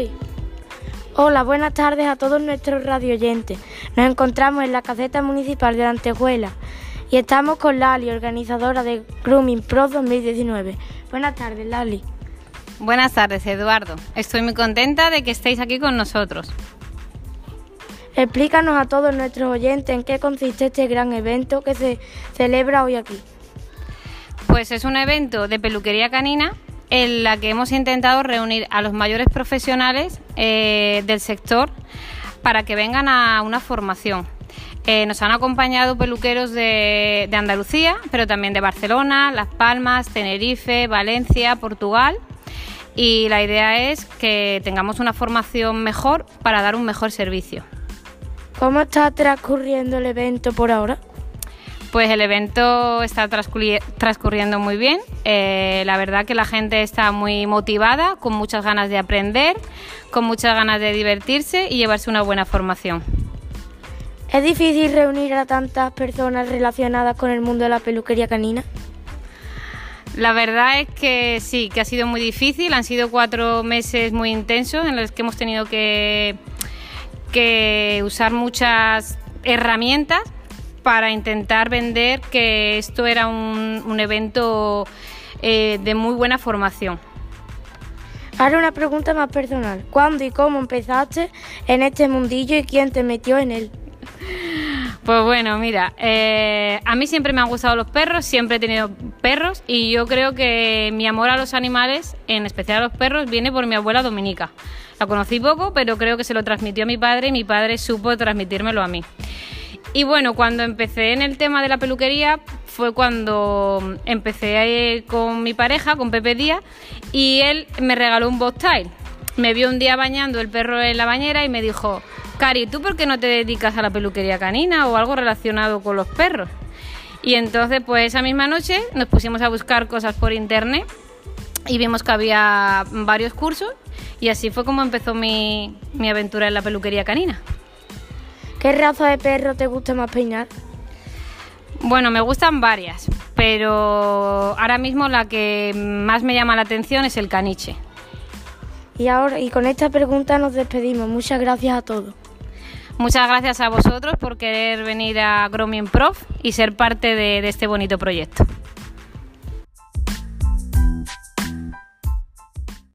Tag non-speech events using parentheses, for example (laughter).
Sí. Hola, buenas tardes a todos nuestros radioyentes. Nos encontramos en la caseta municipal de Antejuela y estamos con Lali, organizadora de Grooming Pro 2019. Buenas tardes, Lali. Buenas tardes, Eduardo. Estoy muy contenta de que estéis aquí con nosotros. Explícanos a todos nuestros oyentes en qué consiste este gran evento que se celebra hoy aquí. Pues es un evento de peluquería canina en la que hemos intentado reunir a los mayores profesionales eh, del sector para que vengan a una formación. Eh, nos han acompañado peluqueros de, de Andalucía, pero también de Barcelona, Las Palmas, Tenerife, Valencia, Portugal y la idea es que tengamos una formación mejor para dar un mejor servicio. ¿Cómo está transcurriendo el evento por ahora? Pues el evento está transcurriendo muy bien. Eh, la verdad que la gente está muy motivada, con muchas ganas de aprender, con muchas ganas de divertirse y llevarse una buena formación. ¿Es difícil reunir a tantas personas relacionadas con el mundo de la peluquería canina? La verdad es que sí, que ha sido muy difícil. Han sido cuatro meses muy intensos en los que hemos tenido que que usar muchas herramientas para intentar vender que esto era un, evento eh, de muy buena formación. Ahora una pregunta más personal. ¿Cuándo y cómo empezaste en este mundillo y quién te metió en él? (laughs) Pues bueno, mira, eh, a mí siempre me han gustado los perros, siempre he tenido perros y yo creo que mi amor a los animales, en especial a los perros, viene por mi abuela Dominica. La conocí poco, pero creo que se lo transmitió a mi padre y mi padre supo transmitírmelo a mí. Y bueno, cuando empecé en el tema de la peluquería fue cuando empecé con mi pareja, con Pepe Díaz, y él me regaló un box Me vio un día bañando el perro en la bañera y me dijo, Cari, ¿tú por qué no te dedicas a la peluquería canina o algo relacionado con los perros? Y entonces, pues esa misma noche nos pusimos a buscar cosas por internet y vimos que había varios cursos y así fue como empezó mi, aventura en la peluquería canina. ¿Qué raza de perro te gusta más peinar? Bueno, me gustan varias, pero ahora mismo la que más me llama la atención es el caniche. Y ahora, y con esta pregunta nos despedimos. Muchas gracias a todos. Muchas gracias a vosotros por querer venir a Grooming Prof y ser parte de este bonito proyecto.